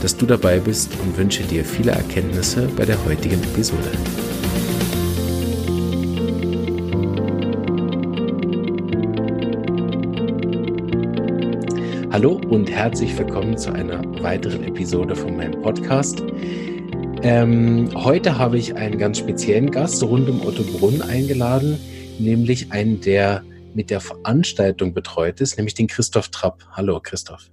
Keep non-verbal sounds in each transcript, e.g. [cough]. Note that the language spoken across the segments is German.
dass du dabei bist und wünsche dir viele Erkenntnisse bei der heutigen Episode. Hallo und herzlich willkommen zu einer weiteren Episode von meinem Podcast. Ähm, heute habe ich einen ganz speziellen Gast rund um Otto Brunn eingeladen, nämlich einen, der mit der Veranstaltung betreut ist, nämlich den Christoph Trapp. Hallo Christoph.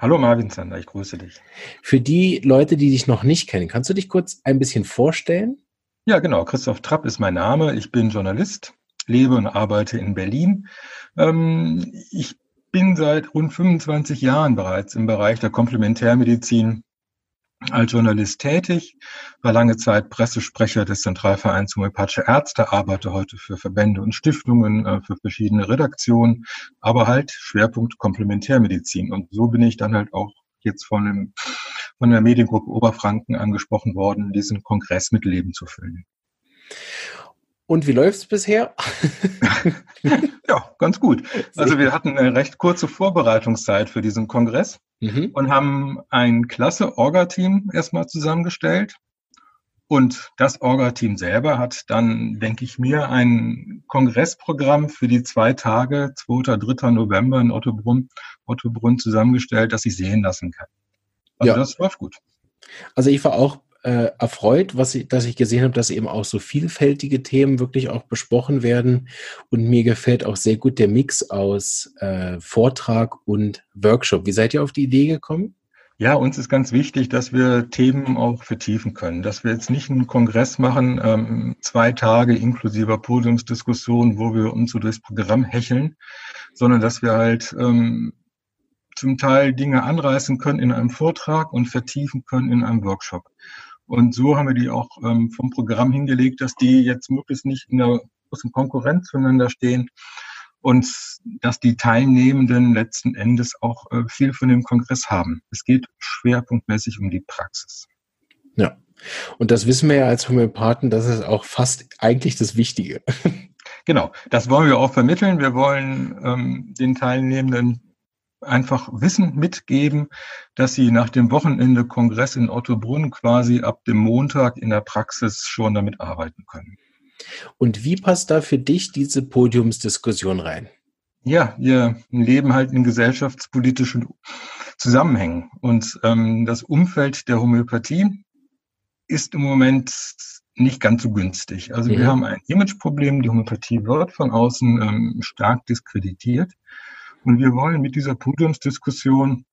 Hallo Marvin Zander, ich grüße dich. Für die Leute, die dich noch nicht kennen, kannst du dich kurz ein bisschen vorstellen? Ja, genau. Christoph Trapp ist mein Name. Ich bin Journalist, lebe und arbeite in Berlin. Ähm, ich bin seit rund 25 Jahren bereits im Bereich der Komplementärmedizin als Journalist tätig, war lange Zeit Pressesprecher des Zentralvereins Homöopathische Ärzte, arbeite heute für Verbände und Stiftungen, äh, für verschiedene Redaktionen, aber halt Schwerpunkt Komplementärmedizin. Und so bin ich dann halt auch jetzt von, dem, von der Mediengruppe Oberfranken angesprochen worden, diesen Kongress mit Leben zu füllen. Und wie läuft's bisher? [laughs] ja, ganz gut. Also wir hatten eine recht kurze Vorbereitungszeit für diesen Kongress mhm. und haben ein klasse Orga-Team erstmal zusammengestellt. Und das Orga-Team selber hat dann, denke ich mir, ein Kongressprogramm für die zwei Tage, 2. 3. November in Ottobrunn, Ottobrunn zusammengestellt, das ich sehen lassen kann. Also ja. das läuft gut. Also ich war auch äh, erfreut, was ich, dass ich gesehen habe, dass eben auch so vielfältige Themen wirklich auch besprochen werden. Und mir gefällt auch sehr gut der Mix aus äh, Vortrag und Workshop. Wie seid ihr auf die Idee gekommen? Ja, uns ist ganz wichtig, dass wir Themen auch vertiefen können, dass wir jetzt nicht einen Kongress machen, ähm, zwei Tage inklusive Podiumsdiskussion, wo wir uns so durchs Programm hecheln, sondern dass wir halt ähm, zum Teil Dinge anreißen können in einem Vortrag und vertiefen können in einem Workshop. Und so haben wir die auch ähm, vom Programm hingelegt, dass die jetzt möglichst nicht in der großen Konkurrenz zueinander stehen und dass die Teilnehmenden letzten Endes auch äh, viel von dem Kongress haben. Es geht schwerpunktmäßig um die Praxis. Ja. Und das wissen wir ja als Homöopathen, das ist auch fast eigentlich das Wichtige. Genau, das wollen wir auch vermitteln. Wir wollen ähm, den Teilnehmenden einfach Wissen mitgeben, dass sie nach dem Wochenende Kongress in Ottobrunn quasi ab dem Montag in der Praxis schon damit arbeiten können. Und wie passt da für dich diese Podiumsdiskussion rein? Ja, wir leben halt in gesellschaftspolitischen Zusammenhängen und ähm, das Umfeld der Homöopathie ist im Moment nicht ganz so günstig. Also mhm. wir haben ein Imageproblem. Die Homöopathie wird von außen ähm, stark diskreditiert. Und wir wollen mit dieser Podiumsdiskussion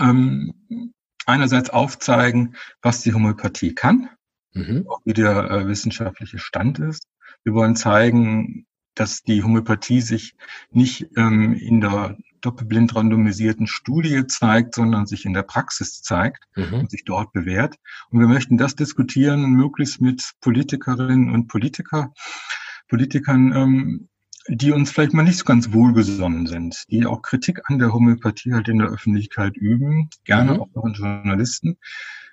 ähm, einerseits aufzeigen, was die Homöopathie kann, mhm. auch wie der äh, wissenschaftliche Stand ist. Wir wollen zeigen, dass die Homöopathie sich nicht ähm, in der doppelblind randomisierten Studie zeigt, sondern sich in der Praxis zeigt mhm. und sich dort bewährt. Und wir möchten das diskutieren, möglichst mit Politikerinnen und Politiker, Politikern, ähm, die uns vielleicht mal nicht so ganz wohlgesonnen sind, die auch Kritik an der Homöopathie halt in der Öffentlichkeit üben, gerne mhm. auch von Journalisten,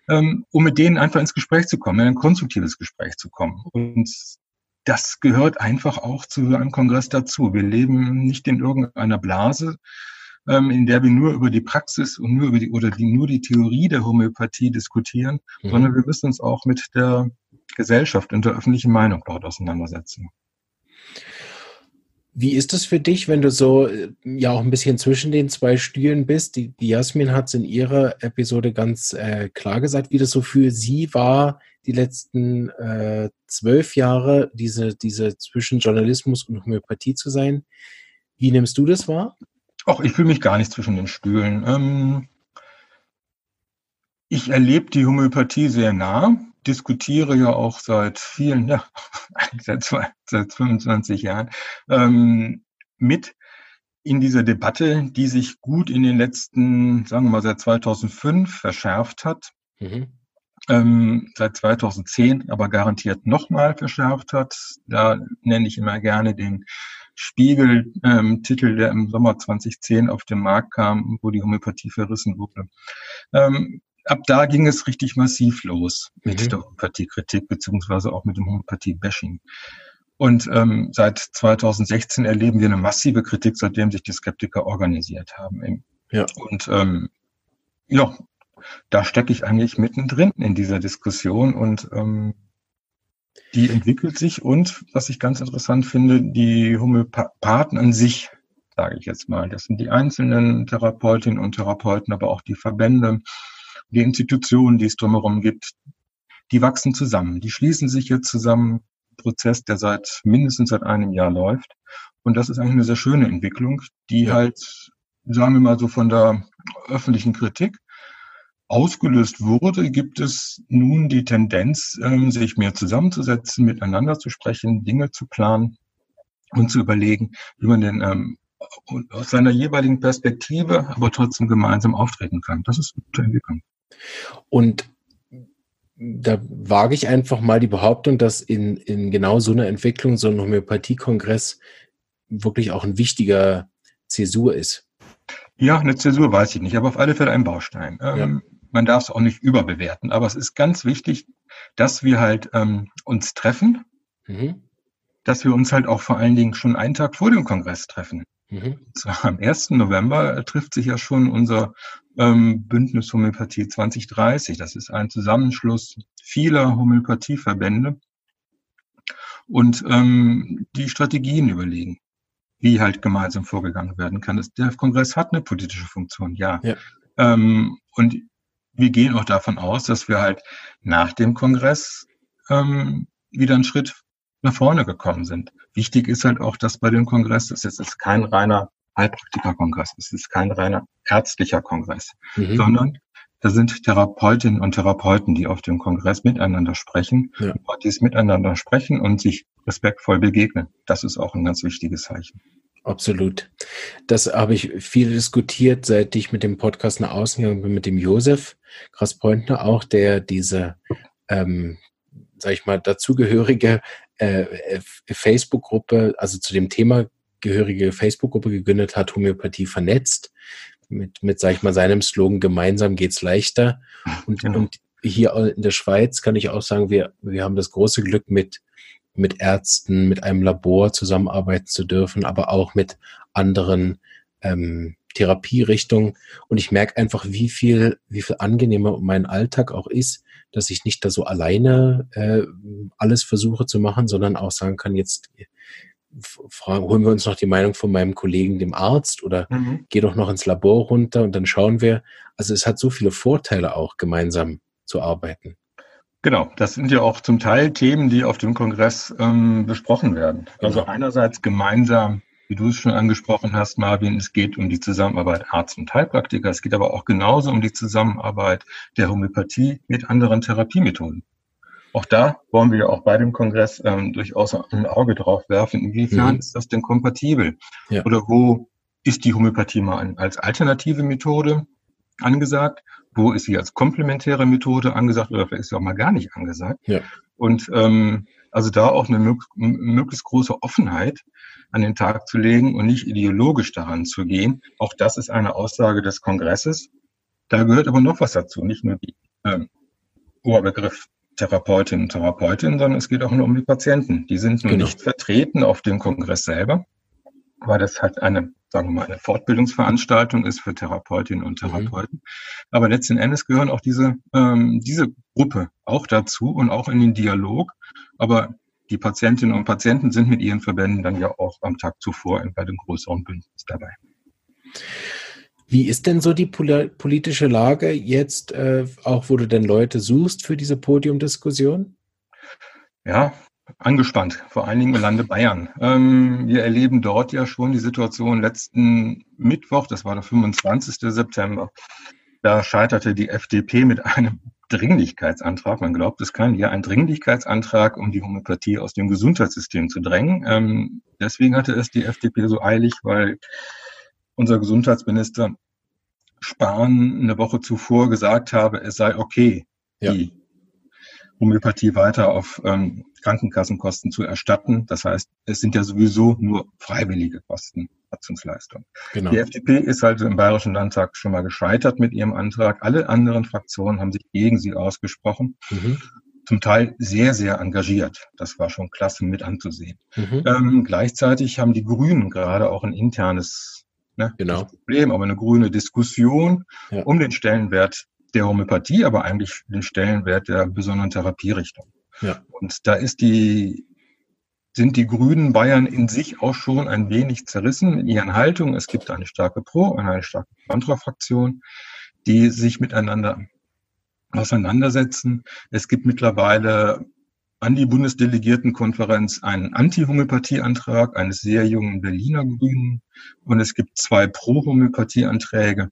ähm, um mit denen einfach ins Gespräch zu kommen, in ein konstruktives Gespräch zu kommen. Und das gehört einfach auch zu einem Kongress dazu. Wir leben nicht in irgendeiner Blase, ähm, in der wir nur über die Praxis und nur über die oder die, nur die Theorie der Homöopathie diskutieren, mhm. sondern wir müssen uns auch mit der Gesellschaft und der öffentlichen Meinung dort auseinandersetzen. Wie ist das für dich, wenn du so äh, ja auch ein bisschen zwischen den zwei Stühlen bist? Die, die Jasmin hat es in ihrer Episode ganz äh, klar gesagt, wie das so für sie war, die letzten äh, zwölf Jahre, diese, diese zwischen Journalismus und Homöopathie zu sein. Wie nimmst du das wahr? Ach, ich fühle mich gar nicht zwischen den Stühlen. Ähm, ich erlebe die Homöopathie sehr nah diskutiere ja auch seit vielen, [laughs] ja, seit, seit 25 Jahren, ähm, mit in dieser Debatte, die sich gut in den letzten, sagen wir mal, seit 2005 verschärft hat. Mhm. ähm, seit 2010 aber garantiert nochmal verschärft hat. Da nenne ich immer gerne den Spiegel-Titel, ähm, der im Sommer 2010 auf den Markt kam, wo die Homöopathie verrissen wurde. Ähm, ab da ging es richtig massiv los mit mhm. der Homöopathiekritik beziehungsweise auch mit dem Homöopathie-Bashing. Und ähm, seit 2016 erleben wir eine massive Kritik, seitdem sich die Skeptiker organisiert haben. Ja. Und ähm, ja, da stecke ich eigentlich mittendrin in dieser Diskussion und ähm, die entwickelt sich und, was ich ganz interessant finde, die Homöopathen an sich, sage ich jetzt mal, das sind die einzelnen Therapeutinnen und Therapeuten, aber auch die Verbände, die Institutionen, die es drumherum gibt, die wachsen zusammen, die schließen sich jetzt zusammen, Prozess, der seit mindestens seit einem Jahr läuft. Und das ist eigentlich eine sehr schöne Entwicklung, die ja. halt, sagen wir mal so von der öffentlichen Kritik ausgelöst wurde, gibt es nun die Tendenz, ähm, sich mehr zusammenzusetzen, miteinander zu sprechen, Dinge zu planen und zu überlegen, wie man denn ähm, aus seiner jeweiligen Perspektive aber trotzdem gemeinsam auftreten kann. Das ist eine gute Entwicklung. Und da wage ich einfach mal die Behauptung, dass in, in genau so einer Entwicklung so ein Homöopathiekongress wirklich auch ein wichtiger Zäsur ist. Ja, eine Zäsur weiß ich nicht, aber auf alle Fälle ein Baustein. Ähm, ja man darf es auch nicht überbewerten. Aber es ist ganz wichtig, dass wir halt ähm, uns treffen, mhm. dass wir uns halt auch vor allen Dingen schon einen Tag vor dem Kongress treffen. Mhm. Am 1. November äh, trifft sich ja schon unser ähm, Bündnis Homöopathie 2030. Das ist ein Zusammenschluss vieler Homöopathieverbände und ähm, die Strategien überlegen, wie halt gemeinsam vorgegangen werden kann. Das, der Kongress hat eine politische Funktion, ja. ja. Ähm, und wir gehen auch davon aus, dass wir halt nach dem Kongress ähm, wieder einen Schritt nach vorne gekommen sind. Wichtig ist halt auch, dass bei dem Kongress, das ist kein reiner Heilpraktiker-Kongress, es ist kein reiner ärztlicher Kongress, mhm. sondern da sind Therapeutinnen und Therapeuten, die auf dem Kongress miteinander sprechen, ja. die miteinander sprechen und sich respektvoll begegnen. Das ist auch ein ganz wichtiges Zeichen. Absolut. Das habe ich viel diskutiert, seit ich mit dem Podcast nach außen gegangen bin, mit dem Josef Graspointner auch, der diese, ähm, sag ich mal, dazugehörige äh, Facebook-Gruppe, also zu dem Thema gehörige Facebook-Gruppe gegründet hat, Homöopathie vernetzt, mit, mit, sag ich mal, seinem Slogan, gemeinsam geht's leichter. Und, ja. und hier in der Schweiz kann ich auch sagen, wir, wir haben das große Glück mit mit Ärzten, mit einem Labor zusammenarbeiten zu dürfen, aber auch mit anderen ähm, Therapierichtungen. Und ich merke einfach, wie viel, wie viel angenehmer mein Alltag auch ist, dass ich nicht da so alleine äh, alles versuche zu machen, sondern auch sagen kann, jetzt fragen, holen wir uns noch die Meinung von meinem Kollegen, dem Arzt, oder mhm. geh doch noch ins Labor runter und dann schauen wir. Also es hat so viele Vorteile auch, gemeinsam zu arbeiten. Genau, das sind ja auch zum Teil Themen, die auf dem Kongress ähm, besprochen werden. Also genau. einerseits gemeinsam, wie du es schon angesprochen hast, Marvin, es geht um die Zusammenarbeit Arzt und Heilpraktiker. Es geht aber auch genauso um die Zusammenarbeit der Homöopathie mit anderen Therapiemethoden. Auch da wollen wir ja auch bei dem Kongress ähm, durchaus ein Auge drauf werfen, inwiefern mhm. ist das denn kompatibel? Ja. Oder wo ist die Homöopathie mal als alternative Methode angesagt wo ist sie als komplementäre Methode angesagt oder vielleicht ist sie auch mal gar nicht angesagt. Ja. Und ähm, also da auch eine möglichst große Offenheit an den Tag zu legen und nicht ideologisch daran zu gehen. Auch das ist eine Aussage des Kongresses. Da gehört aber noch was dazu, nicht nur die ähm, Oberbegriff Therapeutinnen und Therapeutinnen, sondern es geht auch nur um die Patienten. Die sind nur genau. nicht vertreten auf dem Kongress selber, weil das halt eine sagen wir mal, eine Fortbildungsveranstaltung ist für Therapeutinnen und mhm. Therapeuten. Mhm. Aber letzten Endes gehören auch diese, ähm, diese Gruppe auch dazu und auch in den Dialog. Aber die Patientinnen und Patienten sind mit ihren Verbänden dann ja auch am Tag zuvor bei dem größeren Bündnis dabei. Wie ist denn so die politische Lage jetzt, äh, auch wo du denn Leute suchst für diese Podiumdiskussion? Ja, angespannt, vor allen Dingen im Lande Bayern. Ähm, wir erleben dort ja schon die Situation letzten Mittwoch, das war der 25. September. Da scheiterte die FDP mit einem Dringlichkeitsantrag. Man glaubt es kann, ja, ein Dringlichkeitsantrag, um die Homöopathie aus dem Gesundheitssystem zu drängen. Ähm, deswegen hatte es die FDP so eilig, weil unser Gesundheitsminister Spahn eine Woche zuvor gesagt habe, es sei okay, ja. die Homöopathie weiter auf ähm, Krankenkassenkosten zu erstatten. Das heißt, es sind ja sowieso nur freiwillige Kosten, Satzungsleistung. Genau. Die FDP ist also im Bayerischen Landtag schon mal gescheitert mit ihrem Antrag. Alle anderen Fraktionen haben sich gegen sie ausgesprochen. Mhm. Zum Teil sehr, sehr engagiert. Das war schon klasse mit anzusehen. Mhm. Ähm, gleichzeitig haben die Grünen gerade auch ein internes ne, genau. Problem, aber eine grüne Diskussion ja. um den Stellenwert der Homöopathie, aber eigentlich den Stellenwert der besonderen Therapierichtung. Ja. Und da ist die, sind die Grünen Bayern in sich auch schon ein wenig zerrissen in ihren Haltungen. Es gibt eine starke Pro- und eine starke Contra-Fraktion, die sich miteinander auseinandersetzen. Es gibt mittlerweile an die Bundesdelegiertenkonferenz einen Anti-Homöopathie-Antrag eines sehr jungen Berliner Grünen und es gibt zwei Pro-Homöopathie-Anträge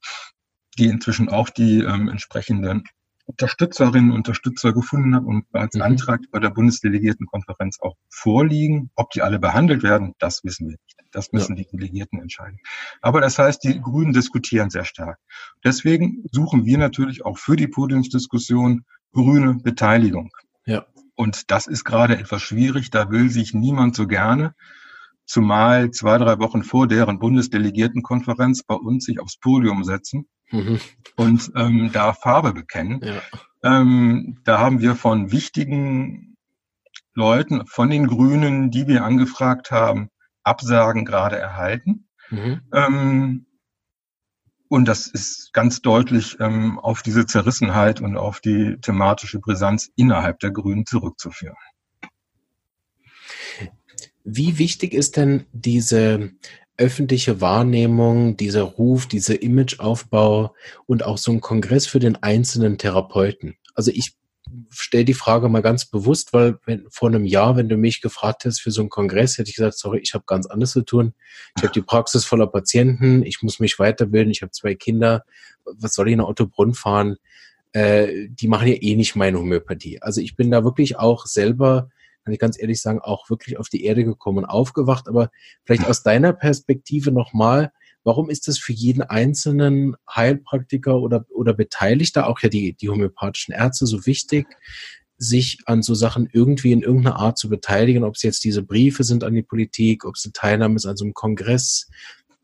die inzwischen auch die ähm, entsprechenden Unterstützerinnen und Unterstützer gefunden haben und als mhm. Antrag bei der Bundesdelegiertenkonferenz auch vorliegen. Ob die alle behandelt werden, das wissen wir nicht. Das müssen ja. die Delegierten entscheiden. Aber das heißt, die Grünen diskutieren sehr stark. Deswegen suchen wir natürlich auch für die Podiumsdiskussion grüne Beteiligung. Ja. Und das ist gerade etwas schwierig. Da will sich niemand so gerne zumal zwei, drei Wochen vor deren Bundesdelegiertenkonferenz bei uns sich aufs Podium setzen mhm. und ähm, da Farbe bekennen. Ja. Ähm, da haben wir von wichtigen Leuten, von den Grünen, die wir angefragt haben, Absagen gerade erhalten. Mhm. Ähm, und das ist ganz deutlich ähm, auf diese Zerrissenheit und auf die thematische Brisanz innerhalb der Grünen zurückzuführen. Wie wichtig ist denn diese öffentliche Wahrnehmung, dieser Ruf, dieser Imageaufbau und auch so ein Kongress für den einzelnen Therapeuten? Also ich stelle die Frage mal ganz bewusst, weil wenn, vor einem Jahr, wenn du mich gefragt hättest für so einen Kongress, hätte ich gesagt, sorry, ich habe ganz anderes zu tun. Ich habe die Praxis voller Patienten, ich muss mich weiterbilden, ich habe zwei Kinder, was soll ich in Ottobrunn fahren? Äh, die machen ja eh nicht meine Homöopathie. Also ich bin da wirklich auch selber kann ich ganz ehrlich sagen, auch wirklich auf die Erde gekommen und aufgewacht. Aber vielleicht aus deiner Perspektive nochmal, warum ist das für jeden einzelnen Heilpraktiker oder, oder Beteiligter, auch ja die, die homöopathischen Ärzte, so wichtig, sich an so Sachen irgendwie in irgendeiner Art zu beteiligen, ob es jetzt diese Briefe sind an die Politik, ob es eine Teilnahme ist an so einem Kongress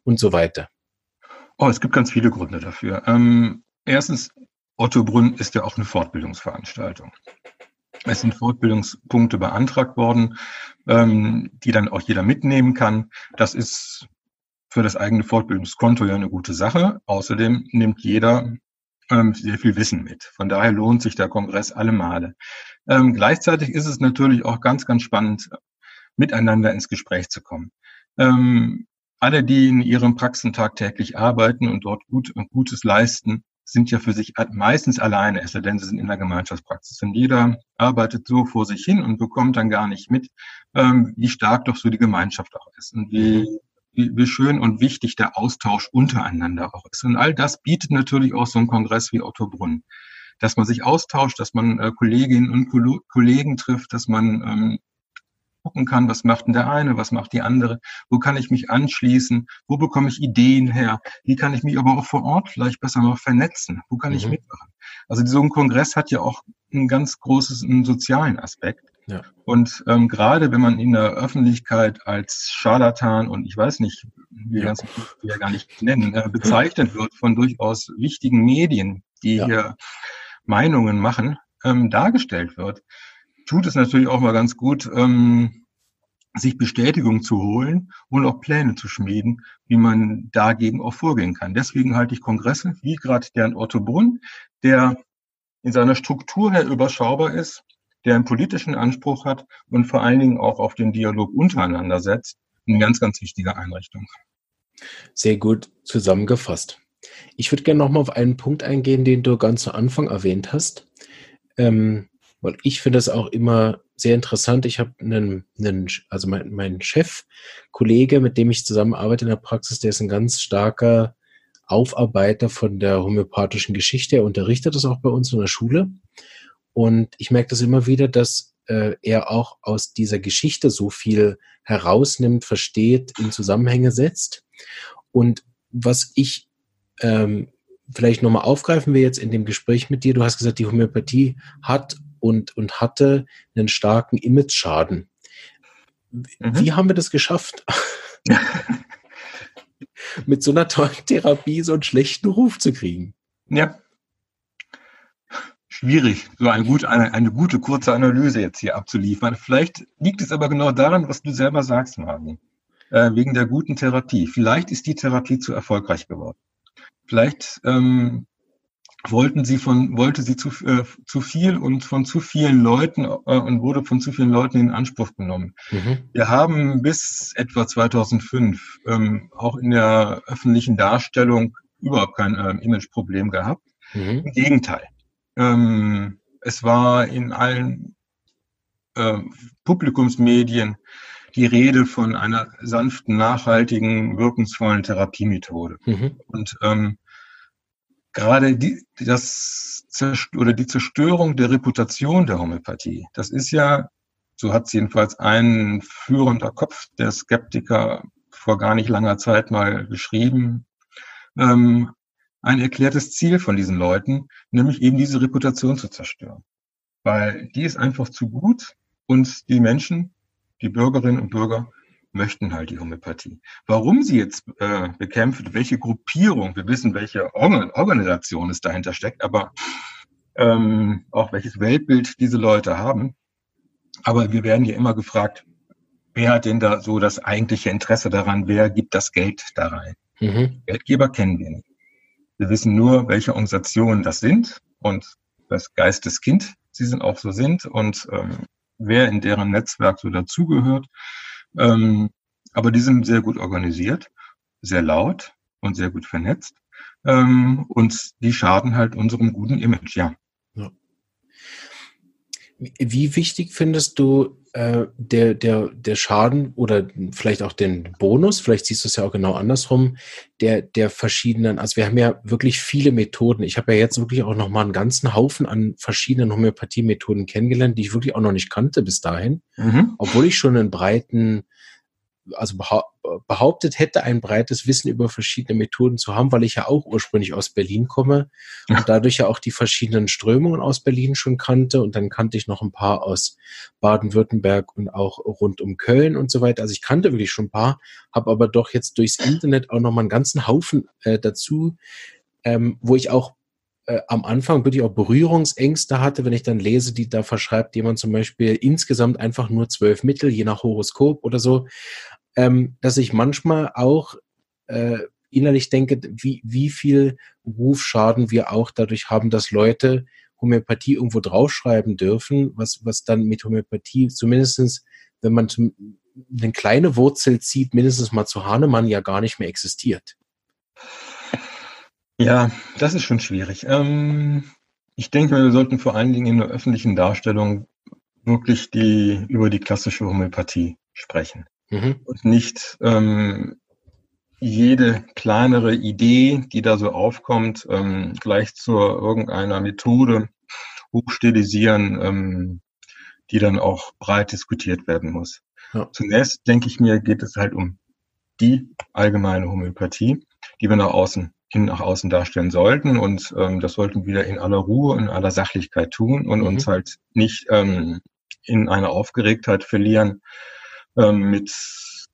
und so weiter? Oh, es gibt ganz viele Gründe dafür. Ähm, erstens, Otto Brunn ist ja auch eine Fortbildungsveranstaltung. Es sind Fortbildungspunkte beantragt worden, ähm, die dann auch jeder mitnehmen kann. Das ist für das eigene Fortbildungskonto ja eine gute Sache. Außerdem nimmt jeder ähm, sehr viel Wissen mit. Von daher lohnt sich der Kongress alle Male. Ähm, gleichzeitig ist es natürlich auch ganz, ganz spannend, miteinander ins Gespräch zu kommen. Ähm, alle, die in ihrem Praxen tagtäglich arbeiten und dort gut, Gutes leisten, sind ja für sich meistens alleine, es sei denn, sie sind in der Gemeinschaftspraxis. Und jeder arbeitet so vor sich hin und bekommt dann gar nicht mit, ähm, wie stark doch so die Gemeinschaft auch ist und wie, mhm. wie, wie schön und wichtig der Austausch untereinander auch ist. Und all das bietet natürlich auch so ein Kongress wie Otto Brunn. Dass man sich austauscht, dass man äh, Kolleginnen und Kollegen trifft, dass man ähm, gucken kann, was macht denn der eine, was macht die andere, wo kann ich mich anschließen, wo bekomme ich Ideen her, wie kann ich mich aber auch vor Ort vielleicht besser noch vernetzen, wo kann mhm. ich mitmachen. Also so ein Kongress hat ja auch ein ganz großes einen sozialen Aspekt. Ja. Und ähm, gerade wenn man in der Öffentlichkeit als Scharlatan und ich weiß nicht, wie ja. ganz ja gar nicht nennen, äh, bezeichnet wird von durchaus wichtigen Medien, die ja. hier Meinungen machen, ähm, dargestellt wird, tut es natürlich auch mal ganz gut, ähm, sich Bestätigung zu holen und auch Pläne zu schmieden, wie man dagegen auch vorgehen kann. Deswegen halte ich Kongresse, wie gerade der in Otto Brunn, der in seiner Struktur her überschaubar ist, der einen politischen Anspruch hat und vor allen Dingen auch auf den Dialog untereinander setzt, eine ganz, ganz wichtige Einrichtung. Sehr gut zusammengefasst. Ich würde gerne nochmal auf einen Punkt eingehen, den du ganz zu Anfang erwähnt hast. Ähm, weil ich finde es auch immer sehr interessant. Ich habe einen, einen, also mein, mein Chef, Kollege, mit dem ich zusammenarbeite in der Praxis, der ist ein ganz starker Aufarbeiter von der homöopathischen Geschichte. Er unterrichtet das auch bei uns in der Schule. Und ich merke das immer wieder, dass äh, er auch aus dieser Geschichte so viel herausnimmt, versteht, in Zusammenhänge setzt. Und was ich ähm, vielleicht nochmal aufgreifen wir jetzt in dem Gespräch mit dir. Du hast gesagt, die Homöopathie hat und, und hatte einen starken Image-Schaden. Mhm. Wie haben wir das geschafft? [laughs] Mit so einer tollen Therapie so einen schlechten Ruf zu kriegen. Ja. Schwierig, so eine gute, eine, eine gute kurze Analyse jetzt hier abzuliefern. Vielleicht liegt es aber genau daran, was du selber sagst, Marvin. Äh, wegen der guten Therapie. Vielleicht ist die Therapie zu erfolgreich geworden. Vielleicht ähm, wollten sie von, wollte sie zu, äh, zu viel und von zu vielen Leuten äh, und wurde von zu vielen Leuten in Anspruch genommen. Mhm. Wir haben bis etwa 2005 ähm, auch in der öffentlichen Darstellung überhaupt kein äh, Imageproblem gehabt. Mhm. Im Gegenteil. Ähm, es war in allen äh, Publikumsmedien die Rede von einer sanften, nachhaltigen, wirkungsvollen Therapiemethode. Mhm. Und ähm, gerade die, das oder die Zerstörung der Reputation der Homöopathie, das ist ja, so hat es jedenfalls ein führender Kopf der Skeptiker vor gar nicht langer Zeit mal geschrieben, ähm, ein erklärtes Ziel von diesen Leuten, nämlich eben diese Reputation zu zerstören. Weil die ist einfach zu gut und die Menschen, die Bürgerinnen und Bürger möchten halt die Homöopathie. Warum sie jetzt äh, bekämpft, welche Gruppierung, wir wissen, welche Organisation es dahinter steckt, aber ähm, auch welches Weltbild diese Leute haben. Aber wir werden ja immer gefragt, wer hat denn da so das eigentliche Interesse daran, wer gibt das Geld da rein? Mhm. Geldgeber kennen wir nicht. Wir wissen nur, welche Organisationen das sind und das Geisteskind sie sind auch so sind und ähm, wer in deren Netzwerk so dazugehört. Ähm, aber die sind sehr gut organisiert, sehr laut und sehr gut vernetzt. Ähm, und die schaden halt unserem guten Image, ja. ja. Wie wichtig findest du äh, der, der, der Schaden oder vielleicht auch den Bonus, vielleicht siehst du es ja auch genau andersrum, der, der verschiedenen, also wir haben ja wirklich viele Methoden. Ich habe ja jetzt wirklich auch nochmal einen ganzen Haufen an verschiedenen Homöopathie-Methoden kennengelernt, die ich wirklich auch noch nicht kannte bis dahin, mhm. obwohl ich schon einen breiten also behauptet hätte, ein breites Wissen über verschiedene Methoden zu haben, weil ich ja auch ursprünglich aus Berlin komme und dadurch ja auch die verschiedenen Strömungen aus Berlin schon kannte und dann kannte ich noch ein paar aus Baden-Württemberg und auch rund um Köln und so weiter. Also ich kannte wirklich schon ein paar, habe aber doch jetzt durchs Internet auch noch mal einen ganzen Haufen äh, dazu, ähm, wo ich auch äh, am Anfang wirklich auch Berührungsängste hatte, wenn ich dann lese, die da verschreibt jemand zum Beispiel insgesamt einfach nur zwölf Mittel, je nach Horoskop oder so ähm, dass ich manchmal auch äh, innerlich denke, wie, wie viel Rufschaden wir auch dadurch haben, dass Leute Homöopathie irgendwo draufschreiben dürfen, was, was dann mit Homöopathie zumindestens, wenn man eine kleine Wurzel zieht, mindestens mal zu Hahnemann ja gar nicht mehr existiert. Ja, das ist schon schwierig. Ähm, ich denke, wir sollten vor allen Dingen in der öffentlichen Darstellung wirklich die, über die klassische Homöopathie sprechen mhm. und nicht ähm, jede kleinere Idee, die da so aufkommt, ähm, gleich zu irgendeiner Methode hochstilisieren, ähm, die dann auch breit diskutiert werden muss. Ja. Zunächst denke ich mir, geht es halt um die allgemeine Homöopathie, die wir nach außen hin nach außen darstellen sollten und ähm, das sollten wir wieder in aller Ruhe, in aller Sachlichkeit tun und mhm. uns halt nicht ähm, in eine Aufgeregtheit verlieren, ähm, mit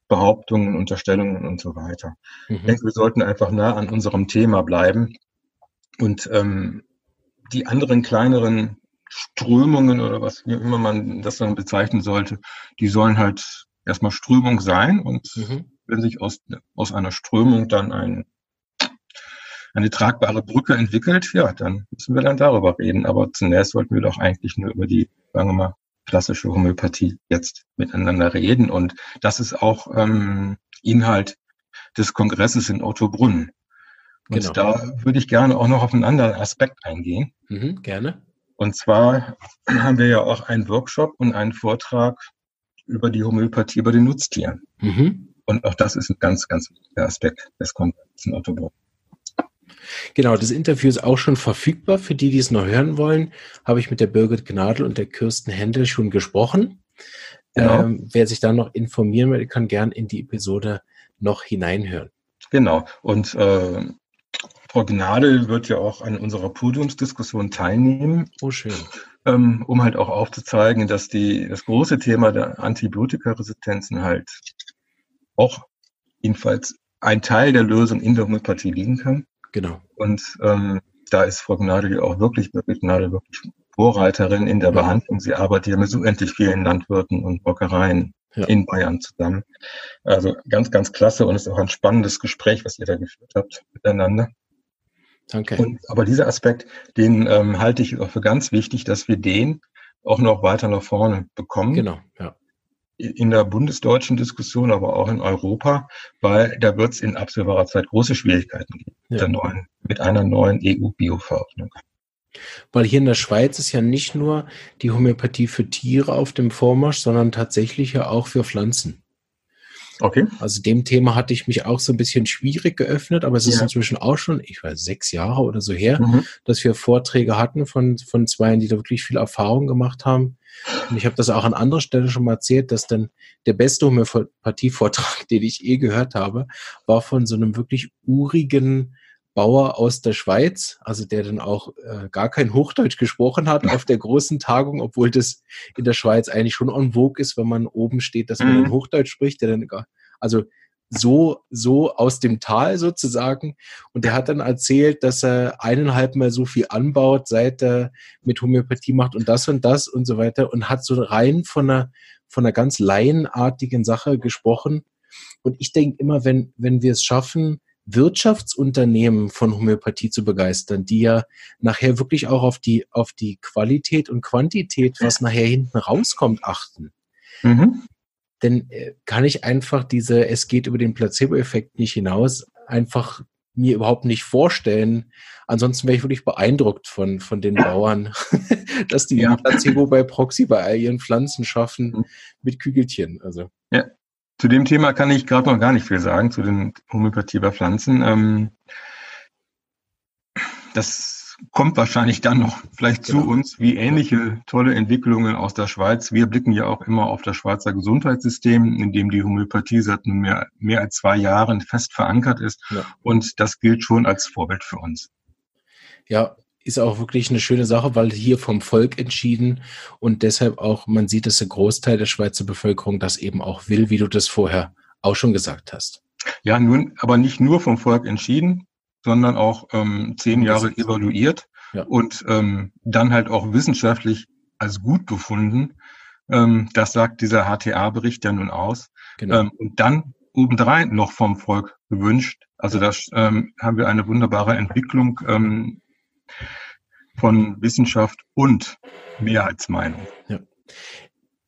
Behauptungen, Unterstellungen und so weiter. Mhm. Ich denke, wir sollten einfach nah an unserem Thema bleiben und ähm, die anderen kleineren Strömungen oder was wie immer man das dann bezeichnen sollte, die sollen halt erstmal Strömung sein und mhm. wenn sich aus, aus einer Strömung dann ein, eine tragbare Brücke entwickelt, ja, dann müssen wir dann darüber reden. Aber zunächst sollten wir doch eigentlich nur über die, sagen wir mal, klassische Homöopathie jetzt miteinander reden. Und das ist auch ähm, Inhalt des Kongresses in Ottobrunn. Und genau. da würde ich gerne auch noch auf einen anderen Aspekt eingehen. Mhm, gerne. Und zwar haben wir ja auch einen Workshop und einen Vortrag über die Homöopathie bei den Nutztieren. Mhm. Und auch das ist ein ganz, ganz wichtiger Aspekt des Kongresses in Ottobrunn. Genau, das Interview ist auch schon verfügbar. Für die, die es noch hören wollen, habe ich mit der Birgit Gnadl und der Kirsten Händel schon gesprochen. Genau. Ähm, wer sich da noch informieren will, kann gern in die Episode noch hineinhören. Genau. Und äh, Frau Gnade wird ja auch an unserer Podiumsdiskussion teilnehmen. Oh, schön. Ähm, um halt auch aufzuzeigen, dass die, das große Thema der Antibiotikaresistenzen halt auch jedenfalls ein Teil der Lösung in der Homöopathie liegen kann. Genau. Und ähm, da ist Frau Gnadl auch wirklich, wirklich Gnadl wirklich Vorreiterin in der Behandlung. Sie arbeitet ja mit so endlich vielen Landwirten und Bäckereien ja. in Bayern zusammen. Also ganz, ganz klasse und es ist auch ein spannendes Gespräch, was ihr da geführt habt miteinander. Danke. Und, aber dieser Aspekt, den ähm, halte ich auch für ganz wichtig, dass wir den auch noch weiter nach vorne bekommen. Genau, ja in der bundesdeutschen Diskussion, aber auch in Europa, weil da wird es in absehbarer Zeit große Schwierigkeiten geben ja. mit, neuen, mit einer neuen EU-Bio-Verordnung. Weil hier in der Schweiz ist ja nicht nur die Homöopathie für Tiere auf dem Vormarsch, sondern tatsächlich ja auch für Pflanzen. Okay. Also dem Thema hatte ich mich auch so ein bisschen schwierig geöffnet, aber es ist ja. inzwischen auch schon, ich weiß, sechs Jahre oder so her, mhm. dass wir Vorträge hatten von, von zwei, die da wirklich viel Erfahrung gemacht haben. Und ich habe das auch an anderer Stelle schon mal erzählt, dass dann der beste Homöopathie-Vortrag, [laughs] den ich eh gehört habe, war von so einem wirklich urigen Bauer aus der Schweiz, also der dann auch äh, gar kein Hochdeutsch gesprochen hat auf der großen Tagung, obwohl das in der Schweiz eigentlich schon en vogue ist, wenn man oben steht, dass man mhm. Hochdeutsch spricht, der dann gar, also so, so aus dem Tal sozusagen. Und der hat dann erzählt, dass er eineinhalb Mal so viel anbaut, seit er mit Homöopathie macht und das und das und so weiter und hat so rein von einer, von einer ganz laienartigen Sache gesprochen. Und ich denke immer, wenn, wenn wir es schaffen, Wirtschaftsunternehmen von Homöopathie zu begeistern, die ja nachher wirklich auch auf die, auf die Qualität und Quantität, was nachher hinten rauskommt, achten. Mhm. Denn äh, kann ich einfach diese, es geht über den Placebo-Effekt nicht hinaus, einfach mir überhaupt nicht vorstellen. Ansonsten wäre ich wirklich beeindruckt von, von den Bauern, [laughs] dass die ja. Placebo bei Proxy bei all ihren Pflanzen schaffen mhm. mit Kügelchen. Also. Ja, zu dem Thema kann ich gerade noch gar nicht viel sagen, zu den Homöopathie bei Pflanzen. Ähm, das kommt wahrscheinlich dann noch vielleicht genau. zu uns, wie ähnliche tolle Entwicklungen aus der Schweiz. Wir blicken ja auch immer auf das Schweizer Gesundheitssystem, in dem die Homöopathie seit mehr, mehr als zwei Jahren fest verankert ist. Ja. Und das gilt schon als Vorbild für uns. Ja, ist auch wirklich eine schöne Sache, weil hier vom Volk entschieden und deshalb auch, man sieht, dass der Großteil der Schweizer Bevölkerung das eben auch will, wie du das vorher auch schon gesagt hast. Ja, nun, aber nicht nur vom Volk entschieden, sondern auch ähm, zehn Jahre evaluiert ja. und ähm, dann halt auch wissenschaftlich als gut befunden. Ähm, das sagt dieser HTA-Bericht ja nun aus. Genau. Ähm, und dann obendrein noch vom Volk gewünscht. Also da ähm, haben wir eine wunderbare Entwicklung ähm, von Wissenschaft und Mehrheitsmeinung. Ja.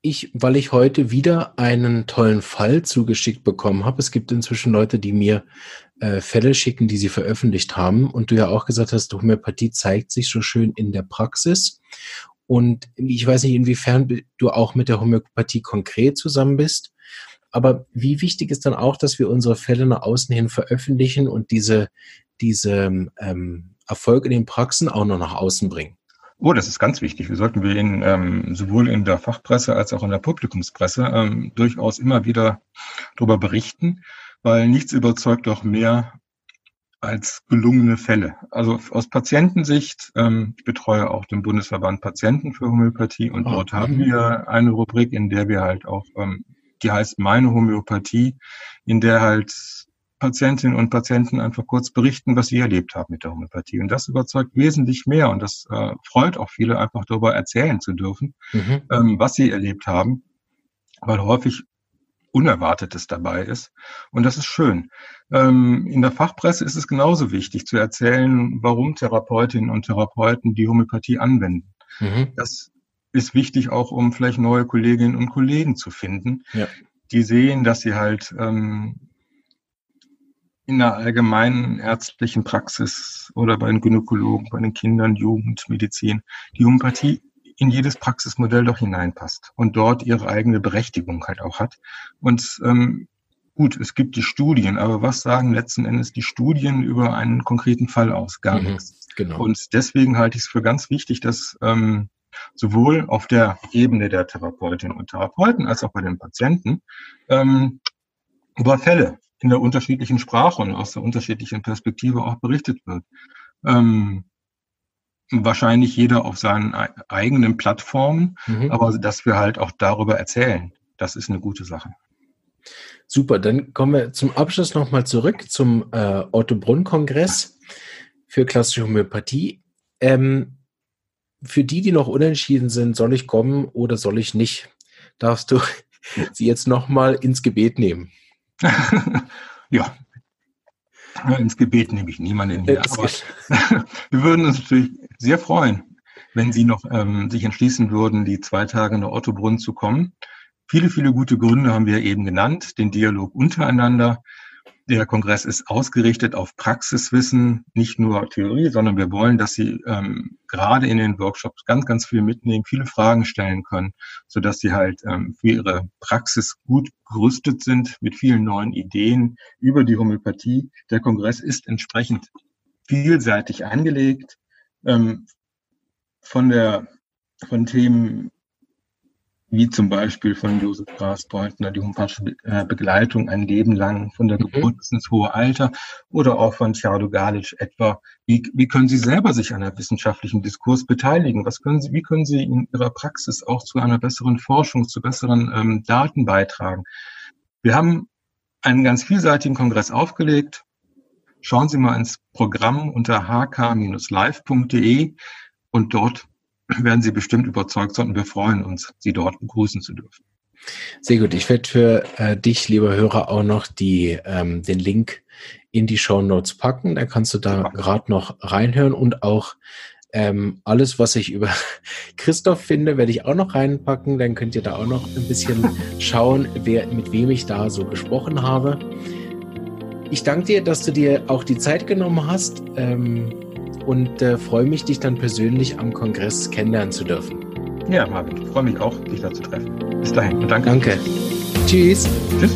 Ich, weil ich heute wieder einen tollen Fall zugeschickt bekommen habe. Es gibt inzwischen Leute, die mir äh, Fälle schicken, die sie veröffentlicht haben. Und du ja auch gesagt hast, Homöopathie zeigt sich so schön in der Praxis. Und ich weiß nicht, inwiefern du auch mit der Homöopathie konkret zusammen bist. Aber wie wichtig ist dann auch, dass wir unsere Fälle nach außen hin veröffentlichen und diese, diese ähm, Erfolg in den Praxen auch noch nach außen bringen? Oh, das ist ganz wichtig. Wir sollten wir in, ähm, sowohl in der Fachpresse als auch in der Publikumspresse ähm, durchaus immer wieder darüber berichten, weil nichts überzeugt doch mehr als gelungene Fälle. Also aus Patientensicht, ähm, ich betreue auch den Bundesverband Patienten für Homöopathie und dort haben wir eine Rubrik, in der wir halt auch, ähm, die heißt Meine Homöopathie, in der halt Patientinnen und Patienten einfach kurz berichten, was sie erlebt haben mit der Homöopathie. Und das überzeugt wesentlich mehr und das äh, freut auch viele, einfach darüber erzählen zu dürfen, mhm. ähm, was sie erlebt haben, weil häufig Unerwartetes dabei ist. Und das ist schön. Ähm, in der Fachpresse ist es genauso wichtig zu erzählen, warum Therapeutinnen und Therapeuten die Homöopathie anwenden. Mhm. Das ist wichtig auch, um vielleicht neue Kolleginnen und Kollegen zu finden, ja. die sehen, dass sie halt ähm, in der allgemeinen ärztlichen Praxis oder bei den Gynäkologen, bei den Kindern, Jugendmedizin, die Homöopathie in jedes Praxismodell doch hineinpasst und dort ihre eigene Berechtigung halt auch hat. Und ähm, gut, es gibt die Studien, aber was sagen letzten Endes die Studien über einen konkreten Fall aus? Gar mhm, nichts. Genau. Und deswegen halte ich es für ganz wichtig, dass ähm, sowohl auf der Ebene der Therapeutinnen und Therapeuten als auch bei den Patienten ähm, über Fälle in der unterschiedlichen Sprache und aus der unterschiedlichen Perspektive auch berichtet wird. Ähm, wahrscheinlich jeder auf seinen eigenen Plattformen, mhm. aber dass wir halt auch darüber erzählen, das ist eine gute Sache. Super, dann kommen wir zum Abschluss nochmal zurück zum äh, Otto Brunn-Kongress für klassische Homöopathie. Ähm, für die, die noch unentschieden sind, soll ich kommen oder soll ich nicht? Darfst du [laughs] sie jetzt nochmal ins Gebet nehmen? [laughs] ja. Ins Gebet nehme ich niemanden hier. Aber [laughs] wir würden uns natürlich sehr freuen, wenn Sie noch ähm, sich entschließen würden, die zwei Tage in der Ottobrunn zu kommen. Viele, viele gute Gründe haben wir eben genannt. Den Dialog untereinander, der Kongress ist ausgerichtet auf Praxiswissen, nicht nur Theorie, sondern wir wollen, dass Sie ähm, gerade in den Workshops ganz, ganz viel mitnehmen, viele Fragen stellen können, so dass Sie halt ähm, für Ihre Praxis gut gerüstet sind mit vielen neuen Ideen über die Homöopathie. Der Kongress ist entsprechend vielseitig angelegt, ähm, von der von Themen wie zum Beispiel von Josef Grasbeutner, die homöopathische äh, Begleitung ein Leben lang von der mhm. Geburt bis ins hohe Alter oder auch von Ciardo Galic etwa, wie, wie können Sie selber sich an einem wissenschaftlichen Diskurs beteiligen? Was können Sie, wie können Sie in Ihrer Praxis auch zu einer besseren Forschung, zu besseren ähm, Daten beitragen? Wir haben einen ganz vielseitigen Kongress aufgelegt. Schauen Sie mal ins Programm unter hk-live.de und dort werden Sie bestimmt überzeugt sein und wir freuen uns, Sie dort begrüßen zu dürfen. Sehr gut. Ich werde für äh, dich, lieber Hörer, auch noch die, ähm, den Link in die Show Notes packen. Da kannst du da gerade noch reinhören und auch ähm, alles, was ich über [laughs] Christoph finde, werde ich auch noch reinpacken. Dann könnt ihr da auch noch ein bisschen [laughs] schauen, wer, mit wem ich da so gesprochen habe. Ich danke dir, dass du dir auch die Zeit genommen hast. Ähm, und äh, freue mich, dich dann persönlich am Kongress kennenlernen zu dürfen. Ja, Marvin, ich freue mich auch, dich da zu treffen. Bis dahin und danke. Danke. Tschüss. Tschüss.